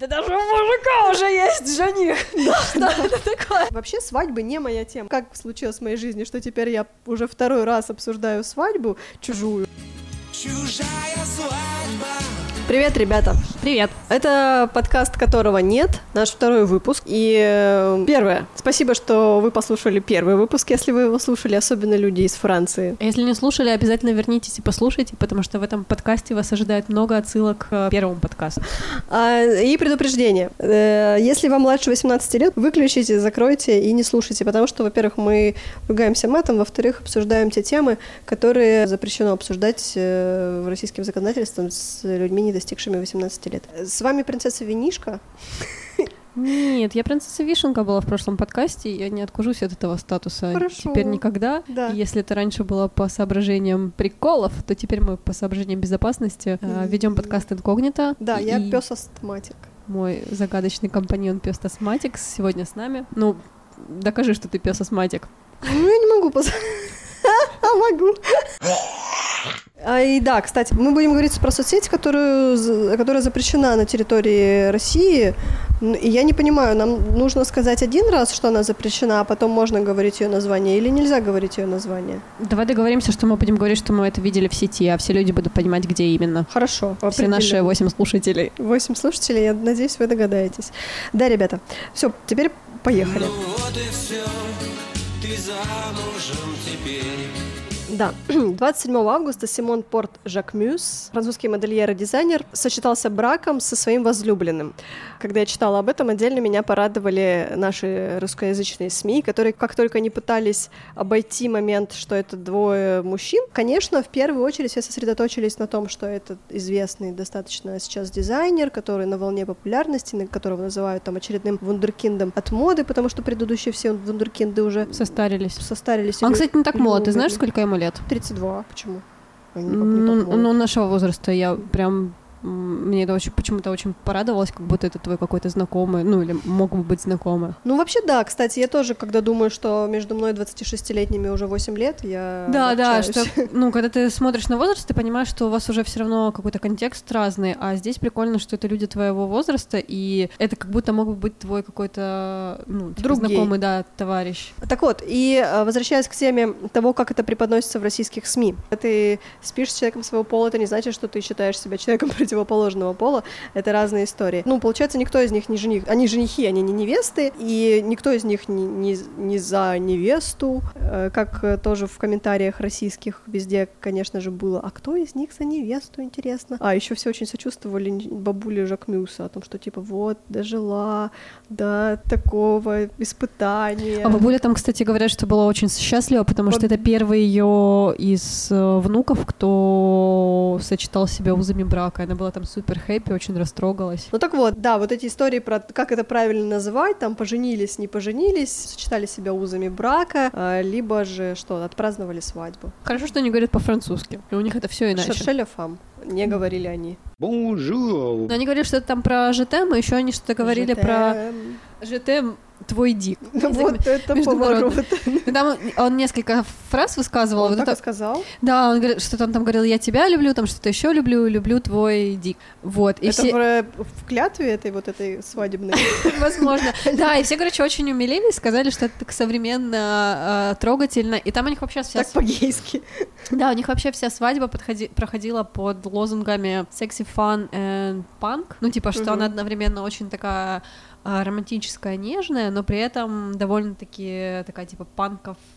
Да даже у мужика уже есть жених. Да, что это такое? Вообще свадьбы не моя тема. Как случилось в моей жизни, что теперь я уже второй раз обсуждаю свадьбу чужую. Чужая свадьба. Привет, ребята! Привет! Это подкаст, которого нет, наш второй выпуск. И э, первое, спасибо, что вы послушали первый выпуск, если вы его слушали, особенно люди из Франции. А если не слушали, обязательно вернитесь и послушайте, потому что в этом подкасте вас ожидает много отсылок к первому подкасту. А, и предупреждение. Э, если вам младше 18 лет, выключите, закройте и не слушайте, потому что, во-первых, мы ругаемся матом, во-вторых, обсуждаем те темы, которые запрещено обсуждать э, в российским законодательством с людьми, не достигшими 18 лет. С вами принцесса Винишка. Нет, я принцесса Вишенка была в прошлом подкасте, я не откажусь от этого статуса Хорошо. теперь никогда. Да. И если это раньше было по соображениям приколов, то теперь мы по соображениям безопасности э, ведем подкаст инкогнито. Да, и я пес астматик. Мой загадочный компаньон пес астматик сегодня с нами. Ну, докажи, что ты пес астматик. Ну, я не могу. А могу. А, и да, кстати, мы будем говорить про соцсеть, которую, которая запрещена на территории России. И я не понимаю, нам нужно сказать один раз, что она запрещена, а потом можно говорить ее название, или нельзя говорить ее название? Давай договоримся, что мы будем говорить, что мы это видели в сети, а все люди будут понимать, где именно. Хорошо. Все наши восемь слушателей. Восемь слушателей, я надеюсь, вы догадаетесь. Да, ребята, все, теперь поехали. Ну вот и все, ты замужем. Да, 27 августа Симон Порт Жакмюс, французский модельер и дизайнер, сочетался браком со своим возлюбленным. Когда я читала об этом, отдельно меня порадовали наши русскоязычные СМИ, которые как только не пытались обойти момент, что это двое мужчин, конечно, в первую очередь все сосредоточились на том, что это известный достаточно сейчас дизайнер, который на волне популярности, которого называют там очередным вундеркиндом от моды, потому что предыдущие все вундеркинды уже состарились. Состарились. Он, кстати, не так молод. Ты знаешь, сколько ему лет? 32. Почему? Ну, нашего возраста я прям мне это очень почему-то очень порадовалось, как будто это твой какой-то знакомый, ну или мог бы быть знакомый. Ну вообще да, кстати, я тоже, когда думаю, что между мной 26-летними уже 8 лет, я Да, общаюсь. да, что, ну, когда ты смотришь на возраст, ты понимаешь, что у вас уже все равно какой-то контекст разный, а здесь прикольно, что это люди твоего возраста, и это как будто мог бы быть твой какой-то, ну, типа знакомый, да, товарищ. Так вот, и э, возвращаясь к теме того, как это преподносится в российских СМИ. Ты спишь с человеком своего пола, это не значит, что ты считаешь себя человеком противоположного пола, это разные истории. Ну, получается, никто из них не жених. Они женихи, они не невесты, и никто из них не, не, не за невесту, э, как э, тоже в комментариях российских везде, конечно же, было. А кто из них за невесту, интересно? А еще все очень сочувствовали бабуле Жакмюса о том, что типа вот, дожила до такого испытания. А бабуля там, кстати, говорят, что была очень счастлива, потому Баб... что это первый ее из э, внуков, кто сочетал себя узами брака. Она была там супер хэппи, очень растрогалась. Ну так вот, да, вот эти истории про как это правильно называть, там поженились, не поженились, сочетали себя узами брака, а, либо же что, отпраздновали свадьбу. Хорошо, что они говорят по-французски, у них это все иначе. Шершеля фам, не говорили они. Bonjour. Но они говорили что-то там про ЖТМ, и еще они что-то говорили про ЖТМ твой дик. Вот это поворот. Там он несколько фраз высказывал. Он вот так это... сказал? Да, он говорит, что-то он там говорил, я тебя люблю, там что-то еще люблю, люблю твой дик. Вот. И это все... в клятве этой вот этой свадебной? Возможно. Да, и все, короче, очень умилились, сказали, что это так современно, а, трогательно, и там у них вообще вся... Так по-гейски. Да, у них вообще вся свадьба проходила под лозунгами sexy, fun and punk. Ну, типа, что она одновременно очень такая а, романтическая, нежная, но при этом довольно-таки такая типа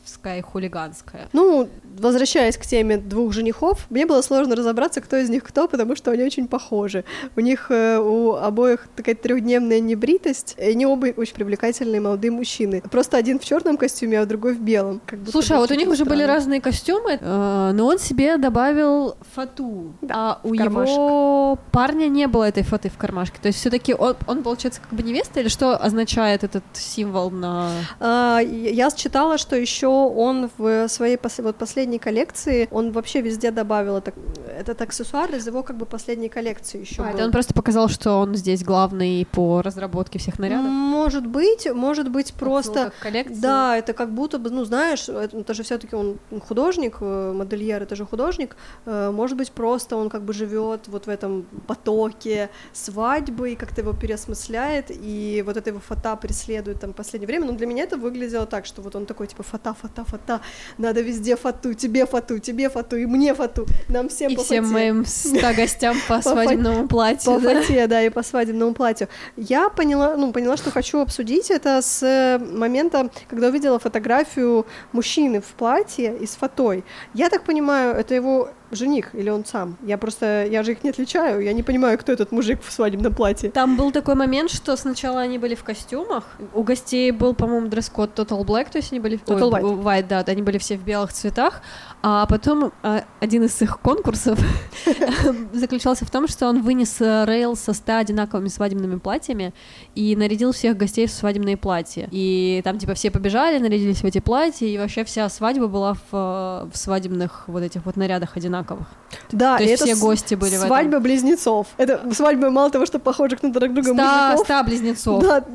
панковская и хулиганская. Ну, возвращаясь к теме двух женихов, мне было сложно разобраться, кто из них кто, потому что они очень похожи. У них э, у обоих такая трехдневная небритость, и они оба очень привлекательные молодые мужчины. Просто один в черном костюме, а другой в белом. Как Слушай, а вот у них уже были разные костюмы, э, но он себе добавил фату, да, а у его парня не было этой фаты в кармашке. То есть все-таки он, он, получается, как бы невеста, или что означает этот символ на... А, я читала, что еще он в своей вот последней коллекции, он вообще везде добавил это, этот аксессуар из его как бы последней коллекции еще а, был. это он просто показал, что он здесь главный по разработке всех нарядов? Может быть, может быть просто... коллекция. Да, это как будто бы, ну знаешь, это, это же все-таки он художник, э, модельер, это же художник. Э, может быть просто он как бы живет вот в этом потоке свадьбы и как-то его переосмысляет и вот эта его фата преследует там последнее время. Но для меня это выглядело так, что вот он такой типа фата, фата, фата, надо везде фату, тебе фату, тебе фату и мне фату, нам всем и по всем фате. моим ста гостям по свадебному платью. По фате, да, и по свадебному платью. Я поняла, ну, поняла, что хочу обсудить это с э, момента, когда увидела фотографию мужчины в платье и с фатой. Я так понимаю, это его жених или он сам? Я просто, я же их не отличаю, я не понимаю, кто этот мужик в свадебном платье. Там был такой момент, что сначала они были в костюмах, у гостей был, по-моему, дресс-код Total Black, то есть они были... Total Ой, White. White, да, они были все в белых цветах, а потом а, один из их конкурсов заключался в том, что он вынес э, рейл со 100 одинаковыми свадебными платьями и нарядил всех гостей в свадебные платья. И там, типа, все побежали, нарядились в эти платья, и вообще вся свадьба была в, э, в свадебных вот этих вот нарядах одинаковых. Да, То есть все гости были свадьба в Свадьба близнецов. Это свадьба мало того, что похожих на друг друга ста, мужиков. Ста близнецов. Да,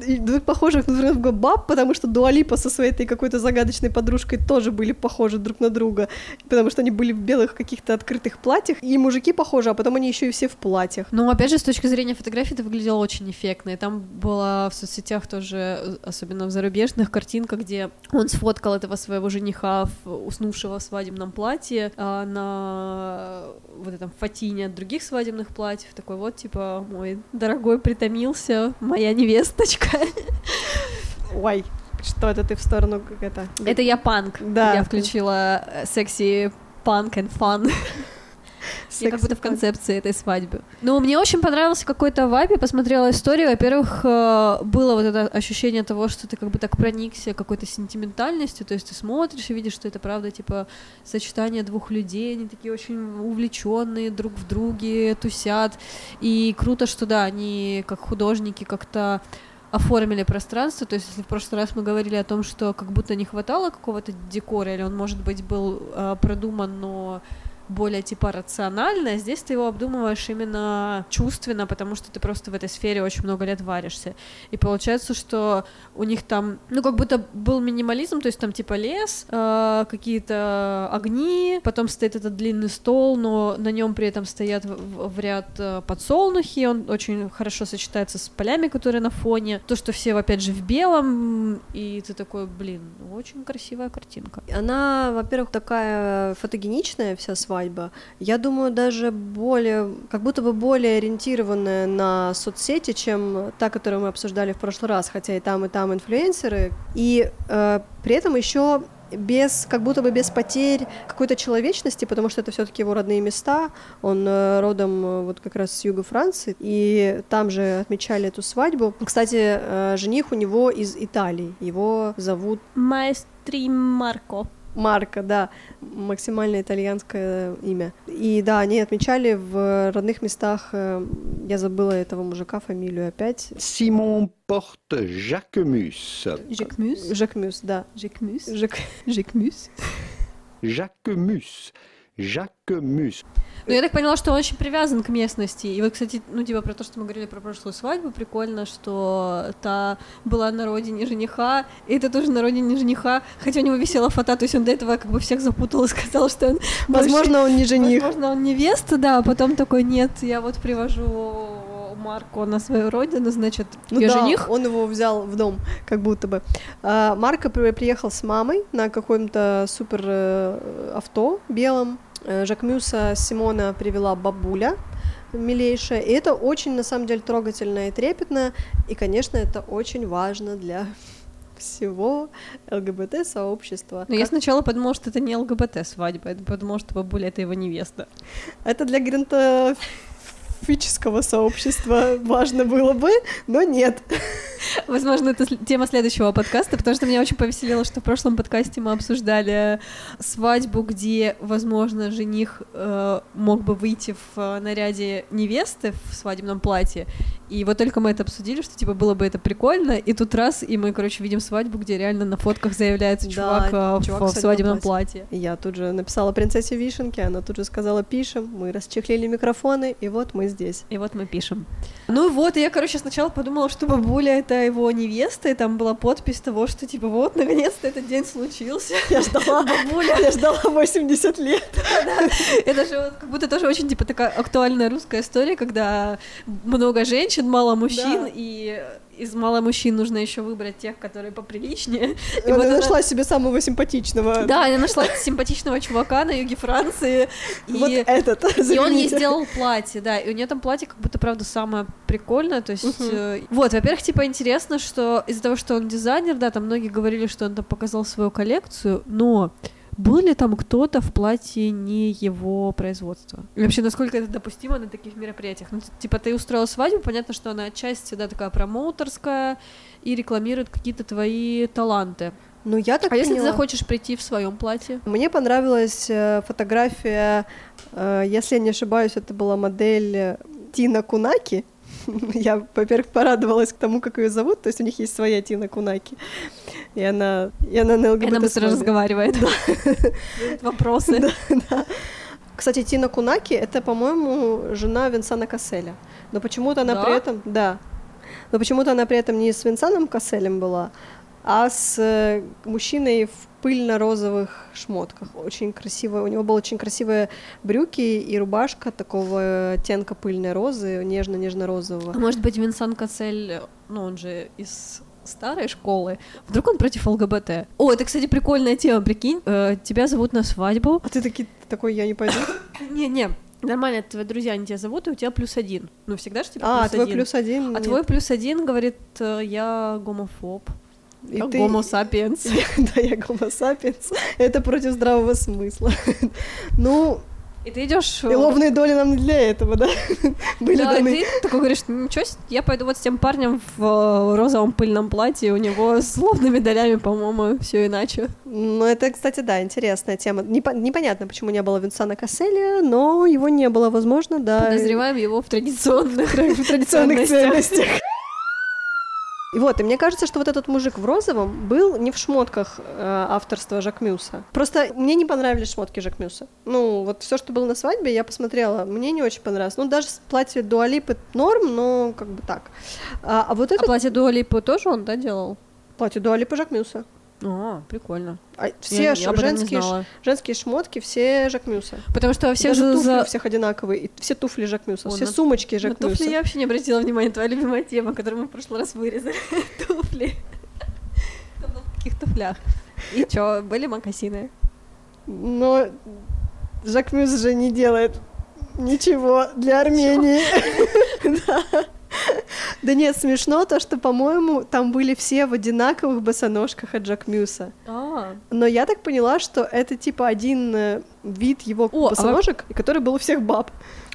похожих на друг друга баб, потому что Дуалипа со своей какой-то загадочной подружкой тоже были похожи друг на друга, потому что они были в белых каких-то открытых платьях, и мужики похожи, а потом они еще и все в платьях. Ну, опять же, с точки зрения фотографии это выглядело очень эффектно, и там была в соцсетях тоже, особенно в зарубежных, картинка, где он сфоткал этого своего жениха, уснувшего в свадебном платье, а, на вот этом фатине от других свадебных платьев, такой вот, типа, мой дорогой притомился, моя невесточка. Ой, что это ты в сторону как это? Это я панк. Да. Я включила э, секси панк and fun. Я как будто в концепции этой свадьбы. Ну, мне очень понравился какой-то вайб, я посмотрела историю. Во-первых, э, было вот это ощущение того, что ты как бы так проникся какой-то сентиментальностью, то есть ты смотришь и видишь, что это правда, типа, сочетание двух людей, они такие очень увлеченные друг в друге, тусят. И круто, что да, они как художники как-то оформили пространство, то есть если в прошлый раз мы говорили о том, что как будто не хватало какого-то декора, или он, может быть, был э, продуман, но более типа рационально, а здесь ты его обдумываешь именно чувственно, потому что ты просто в этой сфере очень много лет варишься. И получается, что у них там, ну, как будто был минимализм, то есть там типа лес, э, какие-то огни, потом стоит этот длинный стол, но на нем при этом стоят в, в ряд э, подсолнухи, он очень хорошо сочетается с полями, которые на фоне. То, что все, опять же, в белом, и ты такой, блин, очень красивая картинка. Она, во-первых, такая фотогеничная вся своя, свадьба. Я думаю, даже более, как будто бы более ориентированная на соцсети, чем та, которую мы обсуждали в прошлый раз, хотя и там, и там инфлюенсеры. И э, при этом еще без, как будто бы без потерь какой-то человечности, потому что это все-таки его родные места. Он э, родом э, вот как раз с юга Франции, и там же отмечали эту свадьбу. Кстати, э, жених у него из Италии. Его зовут Маэстри Марко. Марка, да, максимально итальянское имя. И да, они отмечали в родных местах, э, я забыла этого мужика фамилию опять. Симон Порт Жакмус. Жакмус? Жакмус, да. Жакмус? Жак... Жакмус? Жакмус. Ну, я так поняла, что он очень привязан к местности. И вот, кстати, ну, типа, про то, что мы говорили про прошлую свадьбу, прикольно, что та была на родине жениха, и это тоже на родине жениха, хотя у него висела фото, то есть он до этого как бы всех запутал и сказал, что он... Возможно, больше... он не жених. Возможно, он невеста, да, а потом такой, нет, я вот привожу Марко на свою родину, значит, ну да, жених. Он его взял в дом, как будто бы. А, Марко приехал с мамой на каком-то супер э, авто белом, Жакмюса Симона привела бабуля милейшая, и это очень, на самом деле, трогательно и трепетно, и, конечно, это очень важно для всего ЛГБТ-сообщества. Но как... я сначала подумала, что это не ЛГБТ-свадьба, я подумала, что бабуля — это его невеста. Это для гринта специфического сообщества важно было бы, но нет. Возможно, это тема следующего подкаста, потому что меня очень повеселило, что в прошлом подкасте мы обсуждали свадьбу, где, возможно, жених э, мог бы выйти в наряде невесты в свадебном платье, И вот только мы это обсудили, что, типа, было бы это прикольно, и тут раз, и мы, короче, видим свадьбу, где реально на фотках заявляется чувак, да, чувак в, в свадебном платье. платье. Я тут же написала принцессе Вишенке, она тут же сказала «пишем», мы расчехлили микрофоны, и вот мы здесь. И вот мы пишем. Ну вот, и я, короче, сначала подумала, что бабуля — это его невеста, и там была подпись того, что, типа, вот, наконец-то этот день случился. Я ждала, бабуля, я ждала 80 лет. Это же как будто тоже очень, типа, такая актуальная русская история, когда много женщин, мало мужчин, и из мало мужчин нужно еще выбрать тех, которые поприличнее. И она вот нашла она... себе самого симпатичного. Да, она нашла симпатичного чувака на юге Франции. И... Вот этот. И он ей сделал платье, да. И у нее там платье как будто, правда, самое прикольное. То есть, угу. э... вот, во-первых, типа интересно, что из-за того, что он дизайнер, да, там многие говорили, что он там показал свою коллекцию, но был ли там кто-то в платье не его производства? И вообще, насколько это допустимо на таких мероприятиях? Ну, типа, ты устроила свадьбу, понятно, что она отчасти, да, такая промоутерская и рекламирует какие-то твои таланты. Ну, я так А поняла. если ты захочешь прийти в своем платье? Мне понравилась э, фотография, э, если я не ошибаюсь, это была модель э, Тина Кунаки. Я, во-первых, порадовалась к тому, как ее зовут, то есть у них есть своя Тина Кунаки, и она, и она на ЛГБТ. Она быстро разговаривает. Вопросы. Да, да. Кстати, Тина Кунаки — это, по-моему, жена Винсана Касселя. Но почему-то она да? при этом... Да. Но почему-то она при этом не с Винсаном Касселем была, а с э, мужчиной в пыльно-розовых шмотках. Очень красиво. У него были очень красивые брюки и рубашка такого оттенка пыльной розы, нежно-нежно-розового. А может быть, Винсан Кассель, ну, он же из старой школы, вдруг он против ЛГБТ. О, это, кстати, прикольная тема, прикинь, э, тебя зовут на свадьбу. А ты таки, такой, я не пойду? Не-не, Нормально, твои друзья, они тебя зовут, и у тебя плюс один. Ну, всегда же типа а, плюс твой один. плюс один? А нет. твой плюс один говорит, э, я гомофоб. И ты... Гомо сапиенс. да, я гомо сапиенс. Это против здравого смысла. ну, и ты идешь. И ловные доли нам не для этого, да? Были да, даны. Ты такой говоришь, ничего себе, я пойду вот с тем парнем в э, розовом пыльном платье, у него с ловными долями, по-моему, все иначе. Ну, это, кстати, да, интересная тема. Непо- непонятно, почему не было Винсана Касселя, но его не было, возможно, да. Подозреваем его в традиционных, в традиционных ценностях. И вот, и мне кажется, что вот этот мужик в розовом был не в шмотках э, авторства Жак Мюса. Просто мне не понравились шмотки Жак Мюса. Ну, вот все, что было на свадьбе, я посмотрела, мне не очень понравилось. Ну, даже платье Дуалипы норм, но как бы так. А, а вот это... А платье Дуалипы тоже он, да, делал? Платье Дуалипы Жак Мюса. О, прикольно. А все я, я женские, женские шмотки, все Жакмюса. Потому что во всех Даже туфли за... у всех одинаковые, и все туфли Жакмюса, все на... сумочки Жакмюса. На туфли я вообще не обратила внимания, твоя любимая тема, которую мы в прошлый раз вырезали. туфли. в каких туфлях? И чё, были макасины? Но Жакмюс же не делает ничего для Армении. да. Да нет, смешно то, что, по-моему, там были все в одинаковых босоножках от Джак Мюса. А. Но я так поняла, что это типа один э, вид его О, а босоножек, а... который был у всех баб.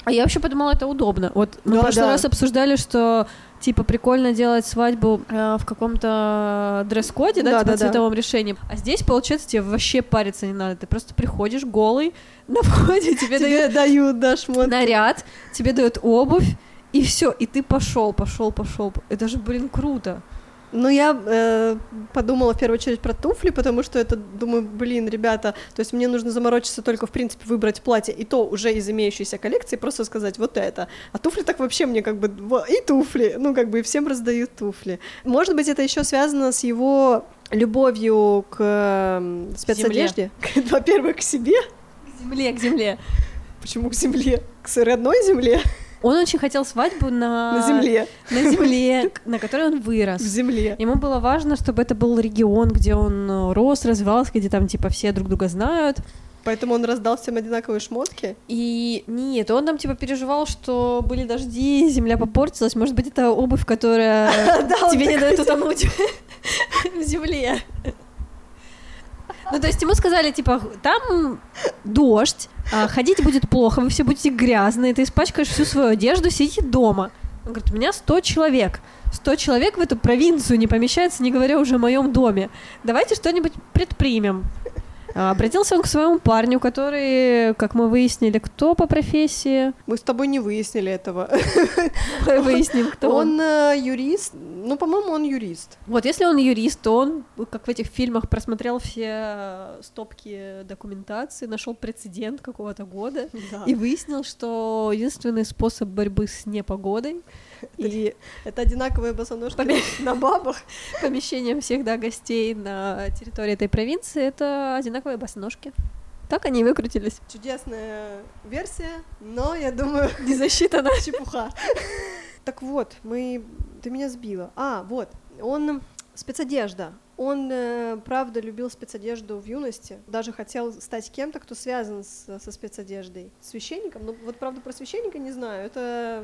А я вообще подумала, это удобно. Вот мы да, в прошлый да. раз обсуждали, что типа прикольно делать свадьбу э, в каком-то дресс-коде, да, да, типа да, цветовом да. решении. А здесь, получается, тебе вообще париться не надо. Ты просто приходишь голый, на входе тебе, тебе дают, дают да, шмотки. наряд, тебе дают обувь, и все, и ты пошел, пошел, пошел. Это же, блин, круто. Ну, я э, подумала в первую очередь про туфли, потому что это, думаю, блин, ребята, то есть мне нужно заморочиться только, в принципе, выбрать платье, и то уже из имеющейся коллекции, просто сказать вот это. А туфли так вообще мне как бы, и туфли, ну, как бы и всем раздают туфли. Может быть, это еще связано с его любовью к э, спецодежде. Во-первых, к себе. К земле, к земле. Почему к земле? К родной земле? Он очень хотел свадьбу на... На земле. На земле, на которой он вырос. В земле. Ему было важно, чтобы это был регион, где он э, рос, развивался, где там, типа, все друг друга знают. Поэтому он раздал всем одинаковые шмотки? И нет, он там типа переживал, что были дожди, земля попортилась. Может быть, это обувь, которая тебе не дает утонуть в земле. Ну, то есть ему сказали, типа, там дождь, а, ходить будет плохо, вы все будете грязные, ты испачкаешь всю свою одежду, сидите дома. Он говорит, у меня 100 человек. 100 человек в эту провинцию не помещается, не говоря уже о моем доме. Давайте что-нибудь предпримем. А, обратился он к своему парню, который, как мы выяснили, кто по профессии. Мы с тобой не выяснили этого. Выясним, кто он. Он э, юрист. Ну, по-моему, он юрист. Вот, если он юрист, то он, как в этих фильмах, просмотрел все стопки документации, нашел прецедент какого-то года и выяснил, что единственный способ борьбы с непогодой и это одинаковые босоножки на бабах. Помещением всех, да, гостей на территории этой провинции — это одинаковые босоножки. Так они выкрутились. Чудесная версия, но, я думаю, не засчитана. Чепуха. Так вот, мы... Ты меня сбила. А, вот, он спецодежда. Он, э, правда, любил спецодежду в юности, даже хотел стать кем-то, кто связан с, со спецодеждой. Священником? Ну, вот, правда, про священника не знаю. Это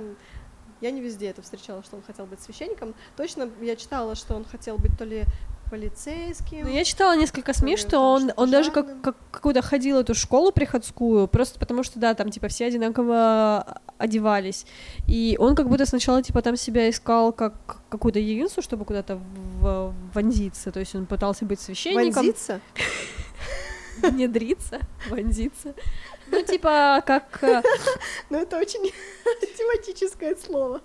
я не везде это встречала, что он хотел быть священником. Точно я читала, что он хотел быть то ли полицейским. Ну, я читала несколько СМИ, что он, он даже как, как какую-то ходил эту школу приходскую, просто потому что, да, там, типа, все одинаково одевались. И он как будто сначала, типа, там себя искал как какую-то единицу, чтобы куда-то в- вонзиться. То есть он пытался быть священником. Вонзиться? Внедриться, вонзиться. Ну, типа, как... Э, ну, это очень тематическое слово.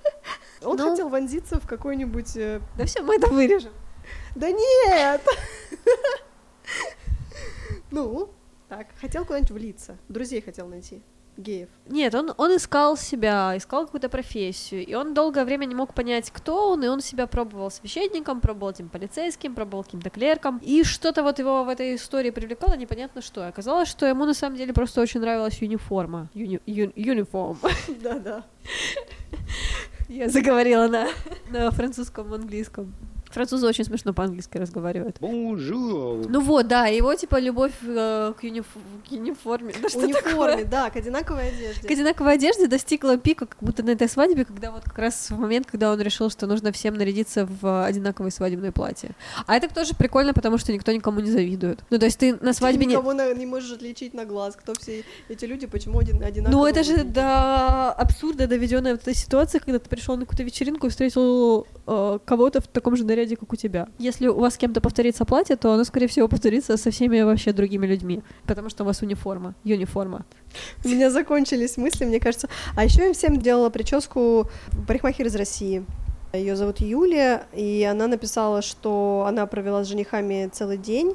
Он ну... хотел вонзиться в какой-нибудь... Э, да все, мы это вырежем. Да нет! Ну, так, хотел куда-нибудь влиться. Друзей хотел найти геев. Нет, он, он искал себя, искал какую-то профессию, и он долгое время не мог понять, кто он, и он себя пробовал священником, пробовал этим полицейским, пробовал каким-то клерком, и что-то вот его в этой истории привлекало, непонятно что. И оказалось, что ему на самом деле просто очень нравилась униформа. Юни, ю, юниформ. Да-да. Я заговорила на, на французском, английском. Французы очень смешно по-английски разговаривают. Bonjour. Ну вот, да, его типа любовь э, к, юниф... к униформе. Да, что униформе, такое? да, к одинаковой одежде. К одинаковой одежде достигла пика, как будто на этой свадьбе, когда вот как раз в момент, когда он решил, что нужно всем нарядиться в одинаковое свадебное платье. А это тоже прикольно, потому что никто никому не завидует. Ну, то есть ты на свадьбе ты никого не... не можешь отличить на глаз, кто все эти люди, почему один одинаковые. Ну, это же до абсурда доведенная вот эта ситуация, когда ты пришел на какую-то вечеринку и встретил э, кого-то в таком же наряде, как у тебя. Если у вас с кем-то повторится платье, то оно, скорее всего, повторится со всеми вообще другими людьми, потому что у вас униформа, юниформа. У меня закончились мысли, мне кажется. А еще я всем делала прическу парикмахер из России. Ее зовут Юлия, и она написала, что она провела с женихами целый день.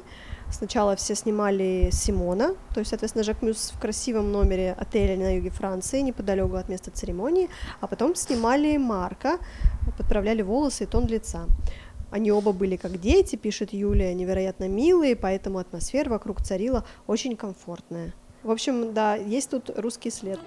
Сначала все снимали Симона, то есть, соответственно, Жак Мюс в красивом номере отеля на юге Франции, неподалеку от места церемонии, а потом снимали Марка, подправляли волосы и тон лица. Они оба были как дети, пишет Юлия, невероятно милые, поэтому атмосфера вокруг царила очень комфортная. В общем, да, есть тут русский след.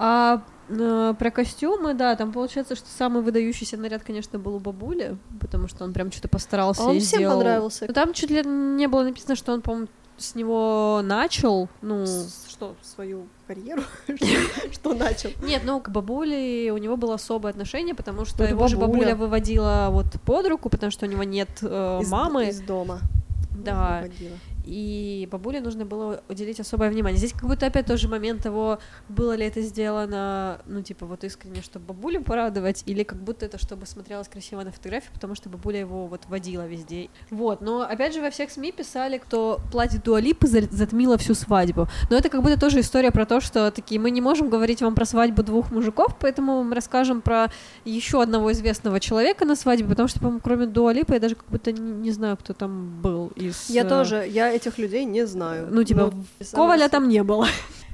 А э, про костюмы, да, там получается, что самый выдающийся наряд, конечно, был у бабули, потому что он прям что-то постарался а он и всем сделал. понравился. Но там чуть ли не было написано, что он, по-моему, с него начал, ну... Что, свою карьеру? Что начал? Нет, ну, к бабуле у него было особое отношение, потому что его же бабуля выводила вот под руку, потому что у него нет э, мамы. Из дома. Да и бабуле нужно было уделить особое внимание. Здесь как будто опять тоже момент того, было ли это сделано, ну, типа, вот искренне, чтобы бабулю порадовать, или как будто это, чтобы смотрелось красиво на фотографии, потому что бабуля его вот водила везде. Вот, но опять же во всех СМИ писали, кто платье Дуалипы затмила всю свадьбу. Но это как будто тоже история про то, что такие, мы не можем говорить вам про свадьбу двух мужиков, поэтому мы расскажем про еще одного известного человека на свадьбе, потому что, по-моему, кроме Дуалипы я даже как будто не, не знаю, кто там был из... Я э... тоже, я этих людей не знаю. Ну, типа, ну, Коваля там не было.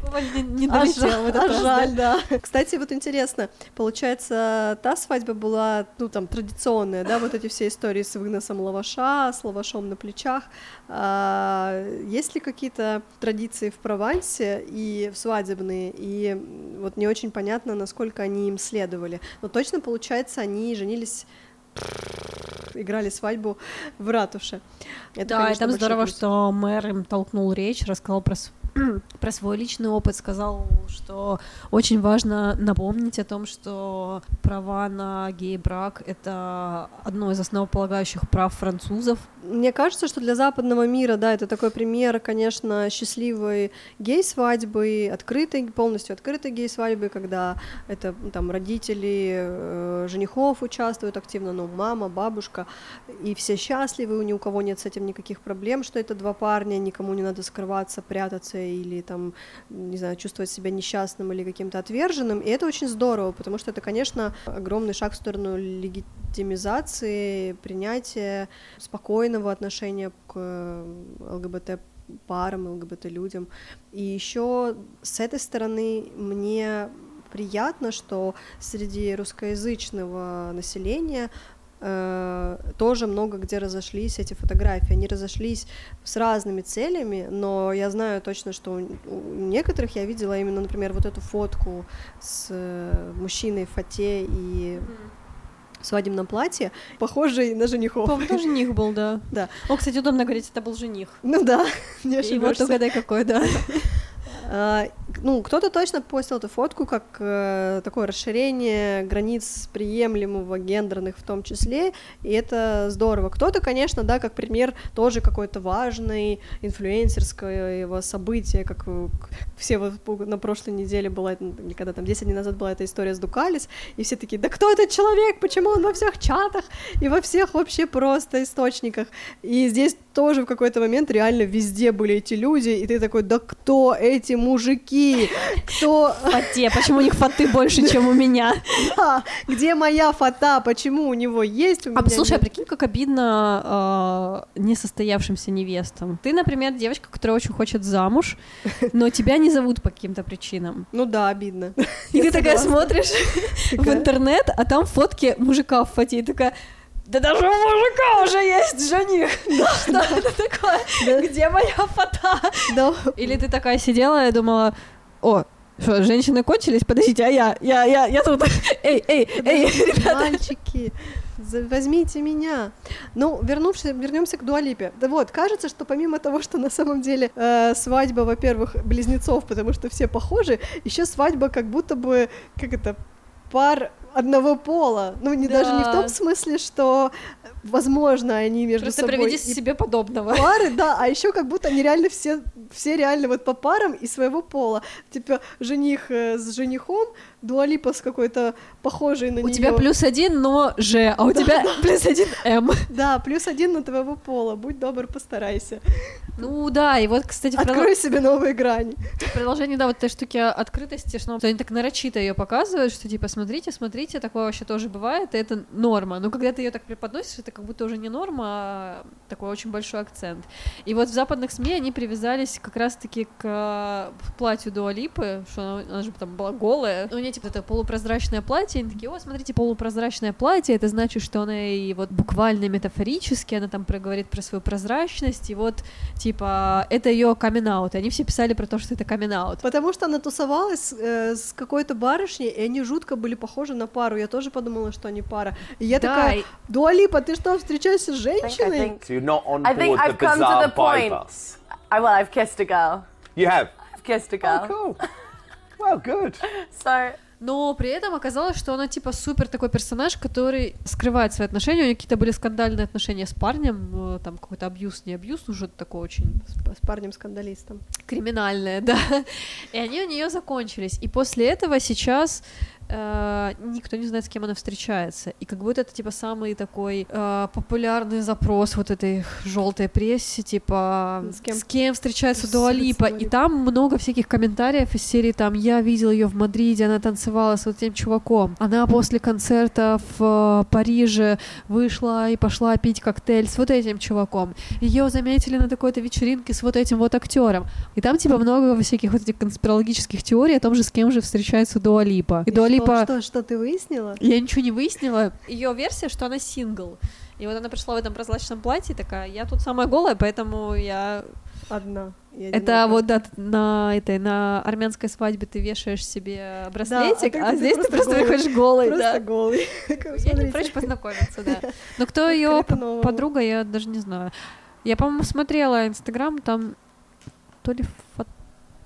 Коваль не, не а долетел а в этот а раз, жаль, да. Кстати, вот интересно, получается, та свадьба была, ну, там, традиционная, да, вот эти все истории с выносом лаваша, с лавашом на плечах. А, есть ли какие-то традиции в Провансе и в свадебные, и вот не очень понятно, насколько они им следовали. Но точно, получается, они женились играли свадьбу в ратуше. Это, да, конечно, и там здорово, плюс. что мэр им толкнул речь, рассказал про про свой личный опыт сказал, что очень важно напомнить о том, что права на гей-брак — это одно из основополагающих прав французов. Мне кажется, что для западного мира, да, это такой пример, конечно, счастливой гей-свадьбы, открытой, полностью открытой гей-свадьбы, когда это там родители э, женихов участвуют активно, ну, мама, бабушка, и все счастливы, ни у кого нет с этим никаких проблем, что это два парня, никому не надо скрываться, прятаться или там, не знаю, чувствовать себя несчастным или каким-то отверженным, и это очень здорово, потому что это, конечно, огромный шаг в сторону легитимизации, принятия спокойного отношения к ЛГБТ парам, ЛГБТ-людям. И еще с этой стороны мне приятно, что среди русскоязычного населения э, тоже много где разошлись эти фотографии. Они разошлись с разными целями, но я знаю точно, что у, у некоторых я видела именно, например, вот эту фотку с э, мужчиной в фате и свадебном платье, похожий на женихов. По-моему, тоже жених был, да. Да. О, кстати, удобно говорить, это был жених. Ну да, не И вот угадай, какой, да. Ну, кто-то точно постил эту фотку как э, такое расширение границ приемлемого гендерных в том числе, и это здорово. Кто-то, конечно, да, как пример тоже какой-то важный инфлюенсерское его событие, как все вот на прошлой неделе была, или когда там 10 дней назад была эта история с Дукалис, и все такие, да кто этот человек, почему он во всех чатах и во всех вообще просто источниках, и здесь тоже в какой-то момент реально везде были эти люди, и ты такой, да кто эти мужики? Кто... Фате, почему у них фаты больше, чем у меня? Да, где моя фата, почему у него есть, у меня А слушай, а прикинь, как обидно э, несостоявшимся невестам. Ты, например, девочка, которая очень хочет замуж, но тебя не зовут по каким-то причинам. Ну да, обидно. И ты такая смотришь в интернет, а там фотки мужика в фате, и такая, да даже у мужика уже есть жених. Да, что это такое? Где моя фото? Да. Или ты такая сидела и думала, о, что, женщины кончились? Подождите, а я, я, я, я тут, эй, эй, эй, ребята. Мальчики, возьмите меня. Ну, вернувшись, вернемся к Дуалипе. Да вот, кажется, что помимо того, что на самом деле э, свадьба, во-первых, близнецов, потому что все похожи, еще свадьба как будто бы, как это, пар одного пола. Ну, не да. даже не в том смысле, что возможно они между Просто собой. Просто приведи себе подобного. Пары, да, а еще как будто они реально все, все реально вот по парам и своего пола. Типа жених э, с женихом, Дуалипа с какой-то похожей на У неё. тебя плюс один, но Ж, а у тебя плюс один М. Да, плюс один на твоего пола. Будь добр, постарайся. Ну да, и вот, кстати, Открой себе новые грани. Продолжение, да, вот этой штуки открытости, что они так нарочито ее показывают, что типа, смотрите, смотрите, такое вообще тоже бывает, и это норма. Но когда ты ее так преподносишь, это как будто уже не норма, а такой очень большой акцент. И вот в западных СМИ они привязались как раз-таки к платью Дуалипы, что она, она же там была голая. У нее типа это полупрозрачное платье, и они такие, о, смотрите, полупрозрачное платье, это значит, что она и вот буквально метафорически, она там проговорит про свою прозрачность, и вот типа это ее камин -аут. Они все писали про то, что это камин -аут. Потому что она тусовалась э, с какой-то барышней, и они жутко были похожи на пару. Я тоже подумала, что они пара. И я да, такая. Дуалипа, ты что, встречаешься с женщиной? I think, so you're not on board I think I've come to the point. I, well, I've kissed a girl. You have? I've kissed a girl. Oh, cool. Well, good. So но при этом оказалось, что она типа супер такой персонаж, который скрывает свои отношения. У нее какие-то были скандальные отношения с парнем, э, там какой-то абьюз, не абьюз, уже такой очень... С, с парнем-скандалистом. Криминальное, да. И они у нее закончились. И после этого сейчас э, никто не знает, с кем она встречается. И как будто это типа самый такой э, популярный запрос вот этой желтой прессе, типа с кем, с кем встречается Дуалипа. И там много всяких комментариев из серии там я видел ее в Мадриде, она танцевала с вот этим чуваком. Она после концерта в э, Париже вышла и пошла пить коктейль с вот этим чуваком. Ее заметили на такой-то вечеринке с вот этим вот актером. И там типа много всяких вот этих конспирологических теорий о том же, с кем же встречается Дуалипа. И, и Дуалипа Липа... Что, что, ты выяснила? Я ничего не выяснила. Ее версия, что она сингл. И вот она пришла в этом прозрачном платье, такая, я тут самая голая, поэтому я... Одна. Это вот да, на этой на армянской свадьбе ты вешаешь себе браслетик, да, а, а здесь ты просто голый. выходишь голый, просто да. голый. Я не прочь познакомиться, да. Но кто ее подруга, я даже не знаю. Я, по-моему, смотрела Инстаграм, там то ли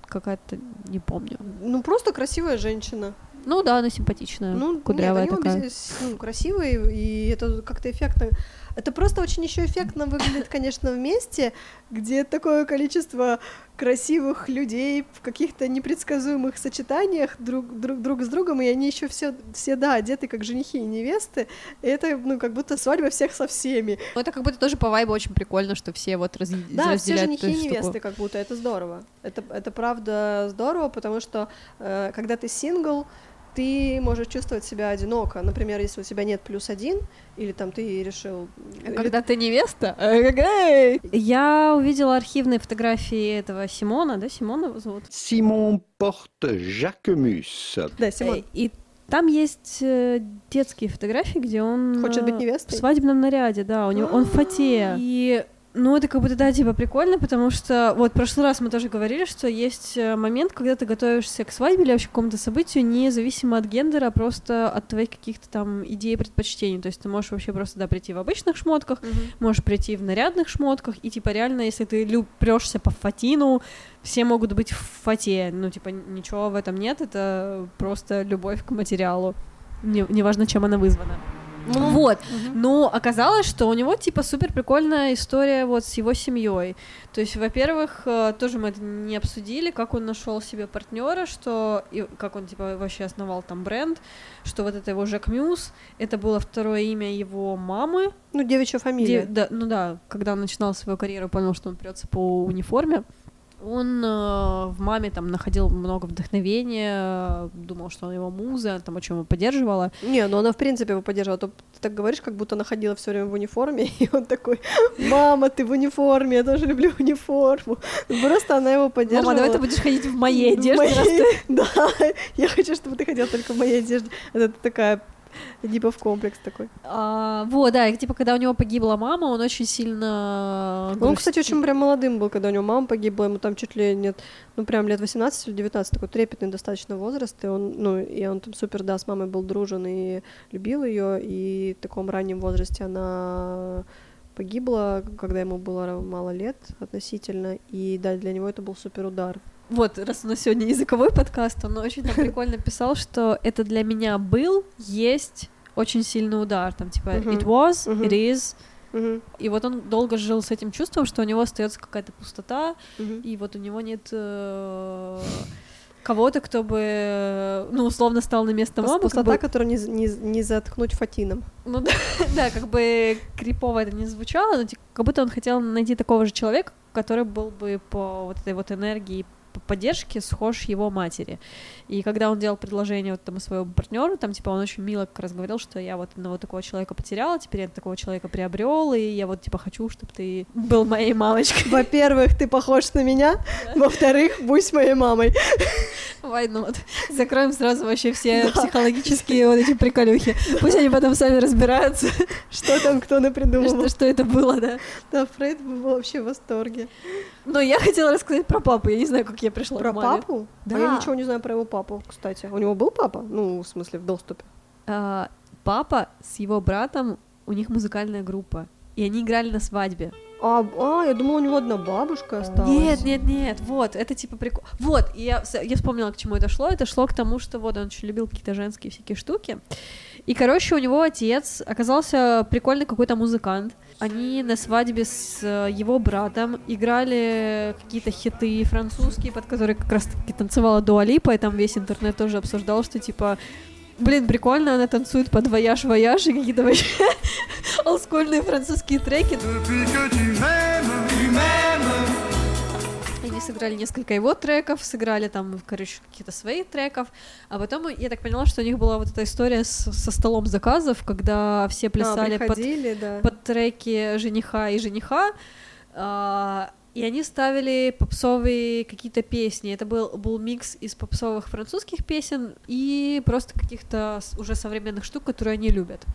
какая-то, не помню. Ну, просто красивая женщина. Ну да, она симпатичная, ну, кудрявая нет, такая. Без, ну, красивые, и это как-то эффектно. Это просто очень еще эффектно выглядит, конечно, вместе, где такое количество красивых людей в каких-то непредсказуемых сочетаниях друг, друг, друг с другом, и они еще все, все, да, одеты как женихи и невесты. И это, ну, как будто свадьба всех со всеми. Ну, это как будто тоже по вайбу очень прикольно, что все вот раз, да, все женихи и невесты, как будто, это здорово. Это, это правда здорово, потому что э, когда ты сингл, ты можешь чувствовать себя одиноко. Например, если у тебя нет плюс один, или там ты решил... А когда ты невеста? Я увидела архивные фотографии этого Симона, да, Симона его зовут? Симон Порте Жакемюс. Да, Симон. И там есть э, детские фотографии, где он... Хочет быть невестой? В свадебном наряде, да, у него он в фате. И ну, это как будто, да, типа прикольно, потому что вот в прошлый раз мы тоже говорили, что есть э, момент, когда ты готовишься к свадьбе или вообще к какому-то событию, независимо от гендера, а просто от твоих каких-то там идей и предпочтений. То есть ты можешь вообще просто, да, прийти в обычных шмотках, mm-hmm. можешь прийти в нарядных шмотках, и типа реально, если ты люб- прешься по фатину, все могут быть в фате. Ну, типа, ничего в этом нет, это просто любовь к материалу. Не, неважно, чем она вызвана. Ну, вот. Угу. Но оказалось, что у него типа супер прикольная история вот с его семьей. То есть, во-первых, э, тоже мы это не обсудили, как он нашел себе партнера, что и как он типа вообще основал там бренд, что вот это его Жак Мюс, это было второе имя его мамы. Ну, девичья фамилия. Де, да, ну да, когда он начинал свою карьеру, понял, что он прется по униформе. Он э, в маме там находил много вдохновения, думал, что она его муза, там очень его поддерживала. Не, ну она в принципе его поддерживала. То ты так говоришь, как будто она ходила все время в униформе, и он такой, мама, ты в униформе, я тоже люблю униформу. Просто она его поддерживала. Мама, давай ты будешь ходить в моей одежде. Моей... Да, я хочу, чтобы ты ходила только в моей одежде. Это такая Эдипов комплекс такой. А, вот, да, и типа, когда у него погибла мама, он очень сильно... Он, кстати, очень прям молодым был, когда у него мама погибла, ему там чуть ли нет, ну, прям лет 18 или 19, такой трепетный достаточно возраст, и он, ну, и он там супер, да, с мамой был дружен и любил ее, и в таком раннем возрасте она погибла, когда ему было мало лет относительно, и да, для него это был супер удар вот, раз у нас сегодня языковой подкаст, он очень там прикольно писал, что это для меня был, есть очень сильный удар, там типа it was, it is, Uh-huh. И вот он долго жил с этим чувством, что у него остается какая-то пустота, uh-huh. и вот у него нет э, кого-то, кто бы, ну, условно стал на место мамы. Пустота, бы... которую не, не, не заткнуть фатином. Ну да, да, как бы крипово это не звучало, но типа, как будто он хотел найти такого же человека, который был бы по вот этой вот энергии, поддержки схож его матери. И когда он делал предложение вот тому своему партнеру, там, типа, он очень мило как раз говорил, что я вот одного такого человека потеряла, теперь я такого человека приобрел, и я вот, типа, хочу, чтобы ты был моей мамочкой. Во-первых, ты похож на меня, во-вторых, будь моей мамой. Why not? Закроем сразу вообще все психологические вот эти приколюхи. Пусть они потом сами разбираются. Что там кто напридумывал. Что, что это было, да? Да, Фрейд был вообще в восторге. Но я хотела рассказать про папу, я не знаю, как я пришла Про к маме. папу? Да. А я ничего не знаю про его папу, кстати. У него был папа? Ну, в смысле, в доступе. А, папа с его братом, у них музыкальная группа, и они играли на свадьбе. А, а, я думала, у него одна бабушка осталась. Нет, нет, нет, вот, это типа прикол. Вот, и я, я вспомнила, к чему это шло. Это шло к тому, что вот он очень любил какие-то женские всякие штуки. И, короче, у него отец оказался прикольный какой-то музыкант. Они на свадьбе с э, его братом играли какие-то хиты французские, под которые как раз-таки танцевала Дуалипа, и там весь интернет тоже обсуждал, что типа Блин, прикольно, она танцует под Voyage, voyage и какие-то вообще олдскульные французские треки. Они сыграли несколько его треков, сыграли там, короче, какие-то свои треков, а потом я так поняла, что у них была вот эта история с, со столом заказов, когда все а, плясали а, под, да. под треки жениха и жениха, а, и они ставили попсовые какие-то песни. Это был, был микс из попсовых французских песен и просто каких-то уже современных штук, которые они любят.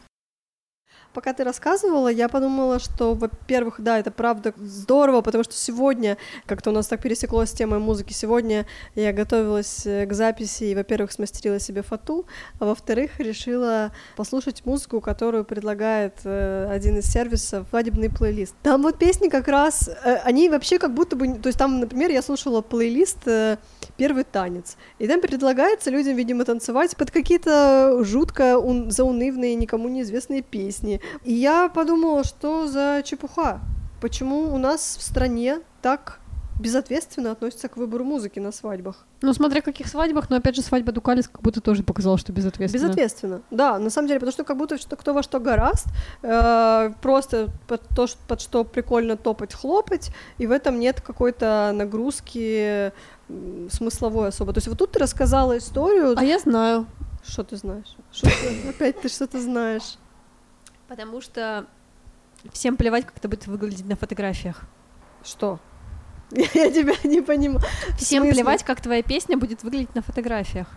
Пока ты рассказывала, я подумала, что, во-первых, да, это правда здорово, потому что сегодня, как-то у нас так пересеклось с темой музыки, сегодня я готовилась э, к записи и, во-первых, смастерила себе фату, а во-вторых, решила послушать музыку, которую предлагает э, один из сервисов, свадебный плейлист. Там вот песни как раз, э, они вообще как будто бы, то есть там, например, я слушала плейлист э, «Первый танец», и там предлагается людям, видимо, танцевать под какие-то жутко ун- заунывные, никому неизвестные песни, и я подумала, что за чепуха? Почему у нас в стране так безответственно относятся к выбору музыки на свадьбах. Ну, смотря каких свадьбах, но опять же свадьба Дукалис как будто тоже показала, что безответственно. Безответственно, да, на самом деле, потому что как будто что кто во что гораст, э, просто под то, под что прикольно топать, хлопать, и в этом нет какой-то нагрузки смысловой особо. То есть вот тут ты рассказала историю. А я знаю. Что ты знаешь? Что ты, опять ты что-то знаешь? Потому что всем плевать, как это будет выглядеть на фотографиях. Что? Я тебя не понимаю. Всем плевать, как твоя песня будет выглядеть на фотографиях.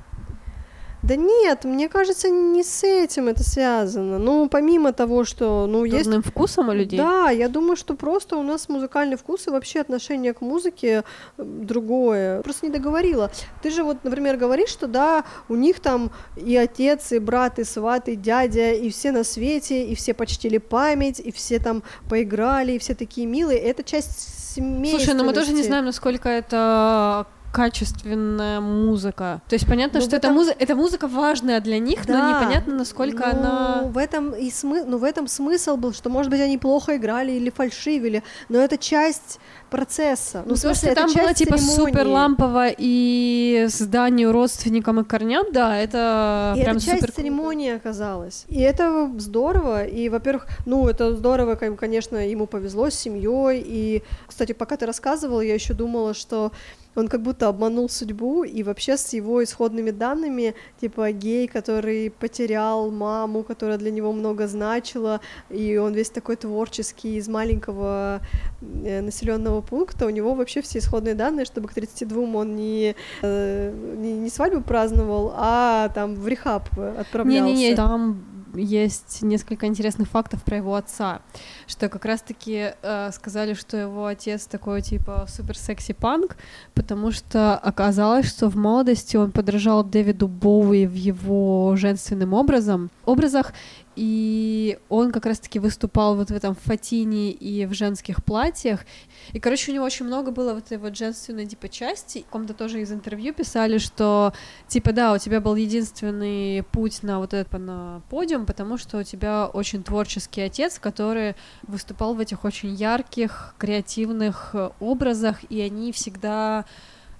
Да нет, мне кажется, не с этим это связано. Ну, помимо того, что, ну, есть... Дурным вкусом у людей? Да, я думаю, что просто у нас музыкальный вкус и вообще отношение к музыке э, другое. Просто не договорила. Ты же вот, например, говоришь, что да, у них там и отец, и брат, и сват, и дядя, и все на свете, и все почтили память, и все там поиграли, и все такие милые. Это часть семейства. Слушай, но ну мы тоже не знаем, насколько это качественная музыка. То есть понятно, ну, что этом... это, музы... это музыка важная для них, да, но непонятно, насколько ну, она... В этом, и смы... ну, в этом смысл был, что, может быть, они плохо играли или фальшивили, но это часть процесса. Ну, ну в смысле, там было типа супер лампово и зданию родственникам и корням, да, это и прям это часть супер... церемонии оказалась. И это здорово, и, во-первых, ну, это здорово, конечно, ему повезло с семьей, и, кстати, пока ты рассказывала, я еще думала, что он как будто обманул судьбу, и вообще с его исходными данными, типа гей, который потерял маму, которая для него много значила, и он весь такой творческий из маленького населенного пункта, у него вообще все исходные данные, чтобы к 32 он не, э, не, не свадьбу праздновал, а там в рехаб отправлялся. Не-не-не, там есть несколько интересных фактов про его отца, что как раз-таки э, сказали, что его отец такой типа супер секси панк, потому что оказалось, что в молодости он подражал Дэвиду Боуи в его женственным образом, образах, и он как раз-таки выступал вот в этом фатине и в женских платьях, и, короче, у него очень много было вот этой вот женственной, типа, части, в каком-то тоже из интервью писали, что, типа, да, у тебя был единственный путь на вот этот, на подиум, потому что у тебя очень творческий отец, который выступал в этих очень ярких, креативных образах, и они всегда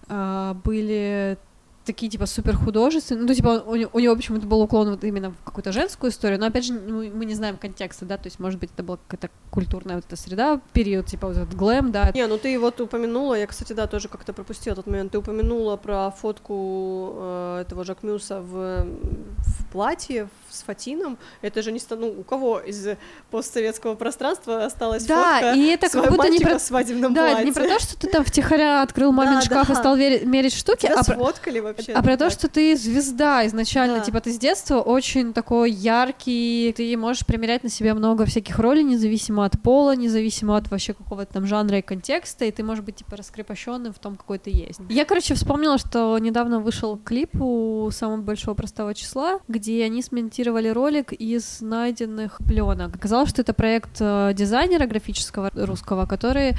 э, были такие, типа, супер художественные. Ну, типа, у, у него почему-то был уклон вот именно в какую-то женскую историю, но, опять же, мы, мы не знаем контекста, да, то есть, может быть, это была какая-то культурная вот эта среда, период, типа, вот этот глэм, да. Не, ну ты вот упомянула, я, кстати, да, тоже как-то пропустила тот момент, ты упомянула про фотку э, этого Жакмюса в, в платье, с Фатином, это же не ну, у кого из постсоветского пространства осталась да, фотка и это как будто не про... в свадебном да, платье. не про то, что ты там втихаря открыл мамин да, шкаф да. и стал мерить штуки, Тебя а сфоткали про... вообще. А про то, что ты звезда изначально, да. типа ты с детства очень такой яркий, ты можешь примерять на себя много всяких ролей, независимо от пола, независимо от вообще какого-то там жанра и контекста, и ты можешь быть типа раскрепощенным в том, какой ты есть. Я, короче, вспомнила, что недавно вышел клип у самого большого простого числа, где они смонтировали ролик из найденных пленок. Оказалось, что это проект э, дизайнера графического русского, который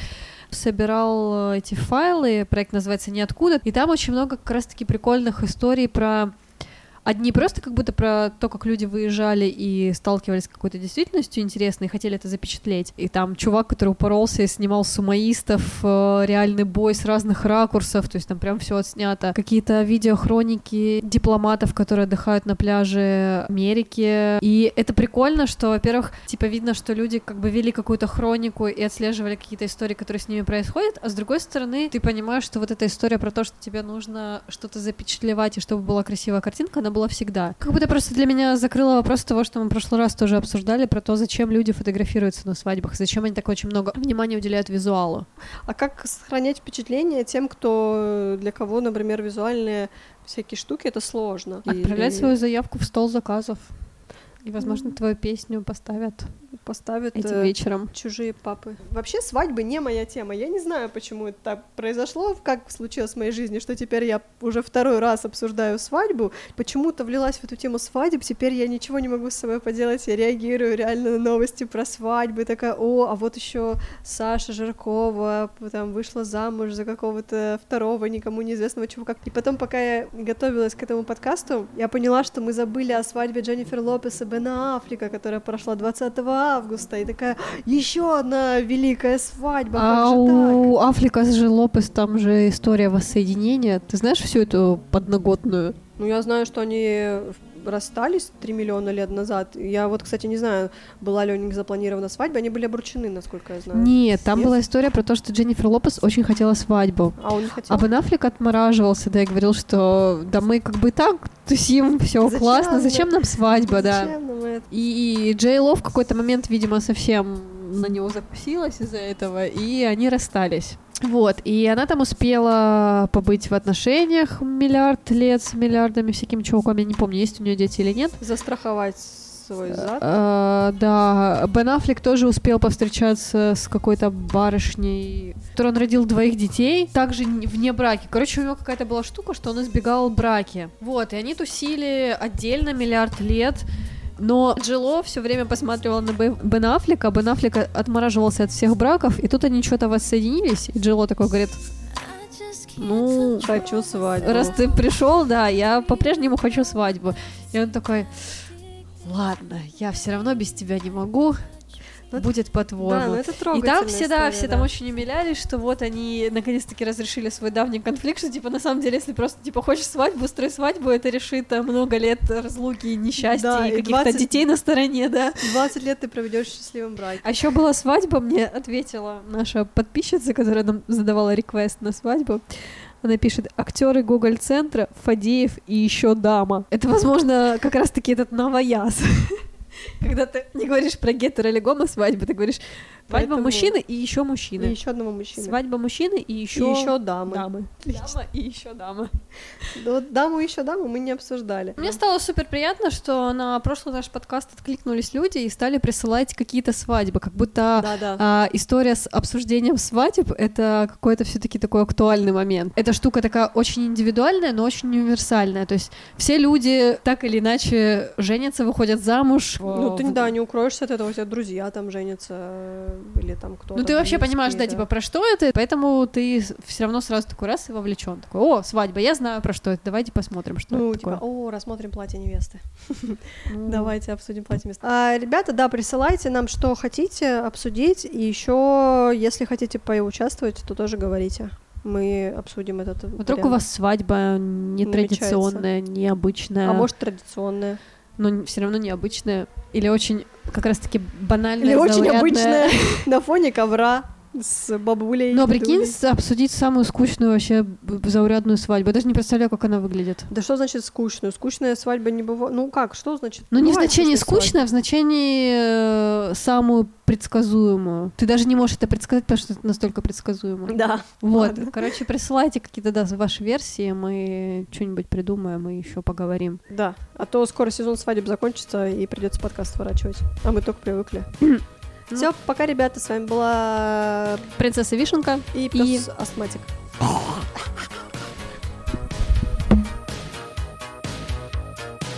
собирал э, эти файлы, проект называется «Ниоткуда», и там очень много как раз-таки прикольных историй про Одни просто как будто про то, как люди выезжали и сталкивались с какой-то действительностью интересной, и хотели это запечатлеть. И там чувак, который упоролся и снимал сумаистов, э, реальный бой с разных ракурсов, то есть там прям все отснято. Какие-то видеохроники дипломатов, которые отдыхают на пляже Америки. И это прикольно, что, во-первых, типа видно, что люди как бы вели какую-то хронику и отслеживали какие-то истории, которые с ними происходят, а с другой стороны, ты понимаешь, что вот эта история про то, что тебе нужно что-то запечатлевать и чтобы была красивая картинка, она была всегда. Как будто просто для меня закрыло вопрос того, что мы в прошлый раз тоже обсуждали, про то, зачем люди фотографируются на свадьбах, зачем они так очень много внимания уделяют визуалу. А как сохранять впечатление тем, кто для кого, например, визуальные всякие штуки это сложно? Отправлять и... свою заявку в стол заказов. И, возможно, твою песню поставят поставят этим э, вечером. Чужие папы. Вообще свадьбы не моя тема. Я не знаю, почему это так произошло, как случилось в моей жизни, что теперь я уже второй раз обсуждаю свадьбу. Почему-то влилась в эту тему свадеб. Теперь я ничего не могу с собой поделать. Я реагирую реально на новости про свадьбы. Такая, о, а вот еще Саша Жиркова там вышла замуж за какого-то второго никому неизвестного чувака. И потом, пока я готовилась к этому подкасту, я поняла, что мы забыли о свадьбе Дженнифер Лопес и Бена Африка, которая прошла 20 августа, и такая, еще одна великая свадьба, а у Африка же Лопес там же история воссоединения. Ты знаешь всю эту подноготную? Ну, я знаю, что они расстались 3 миллиона лет назад. Я вот, кстати, не знаю, была ли у них запланирована свадьба, они были обручены, насколько я знаю. Нет, там Нет? была история про то, что Дженнифер Лопес очень хотела свадьбу. А он не хотел? А Бен Аффлек отмораживался, да, и говорил, что да мы как бы и так тусим, все классно, зачем нам свадьба, зачем да. Нам это? И, и Джей Ло в какой-то момент, видимо, совсем на него закусилась из-за этого, и они расстались. Вот, и она там успела побыть в отношениях миллиард лет с миллиардами всякими чуваками, я не помню, есть у нее дети или нет. Застраховать свой зад. А, да, Бен Аффлек тоже успел повстречаться с какой-то барышней, которой он родил двоих детей, также вне браки. Короче, у него какая-то была штука, что он избегал браки. Вот, и они тусили отдельно миллиард лет. Но Джило все время посматривал на Бен Аффлека, Бен Аффлек отмораживался от всех браков, и тут они что-то воссоединились, и Джило такой говорит, ну, хочу свадьбу. Раз ты пришел, да, я по-прежнему хочу свадьбу. И он такой, ладно, я все равно без тебя не могу, ну, будет по-твоему. Да, ну это И там все, да, все да. там очень умилялись, что вот они наконец-таки разрешили свой давний конфликт, что типа на самом деле, если просто типа хочешь свадьбу, строй свадьбу, это решит там, много лет разлуки, несчастья да, и, и каких-то 20... детей на стороне, да. 20 лет ты проведешь в счастливом браке. А еще была свадьба, мне ответила наша подписчица, которая нам задавала реквест на свадьбу. Она пишет актеры Гоголь центра Фадеев и еще дама. Это, возможно, как раз-таки этот новояз. Когда ты не говоришь про гетер или гомо свадьбу, ты говоришь свадьба Поэтому... мужчины и еще мужчины. И еще одного мужчины. Свадьба мужчины и еще, и еще дамы. дамы. Дама и еще дама. Да вот даму и еще даму мы не обсуждали. Мне стало супер приятно, что на прошлый наш подкаст откликнулись люди и стали присылать какие-то свадьбы, как будто да, да. А, история с обсуждением свадеб это какой-то все-таки такой актуальный момент. Эта штука такая очень индивидуальная, но очень универсальная. То есть все люди так или иначе женятся, выходят замуж, ну, ты, да, не укроешься от этого, у тебя друзья там женятся, или там кто-то. Ну, ты вообще понимаешь, да, типа, про что это, поэтому ты все равно сразу такой раз и вовлечен. Такой, о, свадьба, я знаю про что это, давайте посмотрим, что ну, это типа, такое. о, рассмотрим платье невесты. Ну. Давайте обсудим платье невесты. А, ребята, да, присылайте нам, что хотите обсудить, и еще, если хотите поучаствовать, то тоже говорите мы обсудим этот. Вдруг вариант. у вас свадьба нетрадиционная, необычная. А может традиционная но все равно необычная или очень как раз-таки банальная, Или очень обычная на фоне ковра с бабулей. Но прикинь, обсудить самую скучную вообще заурядную свадьбу. Я даже не представляю, как она выглядит. Да что значит скучную? Скучная свадьба не бывает. Ну как, что значит? Ну не в значении скучная, а в значении э, самую предсказуемую. Ты даже не можешь это предсказать, потому что это настолько предсказуемо. Да. Вот. Ладно. Короче, присылайте какие-то да, ваши версии, мы что-нибудь придумаем и еще поговорим. Да. А то скоро сезон свадеб закончится и придется подкаст сворачивать. А мы только привыкли. Все, пока, ребята, с вами была... Принцесса Вишенка и, и... Астматик.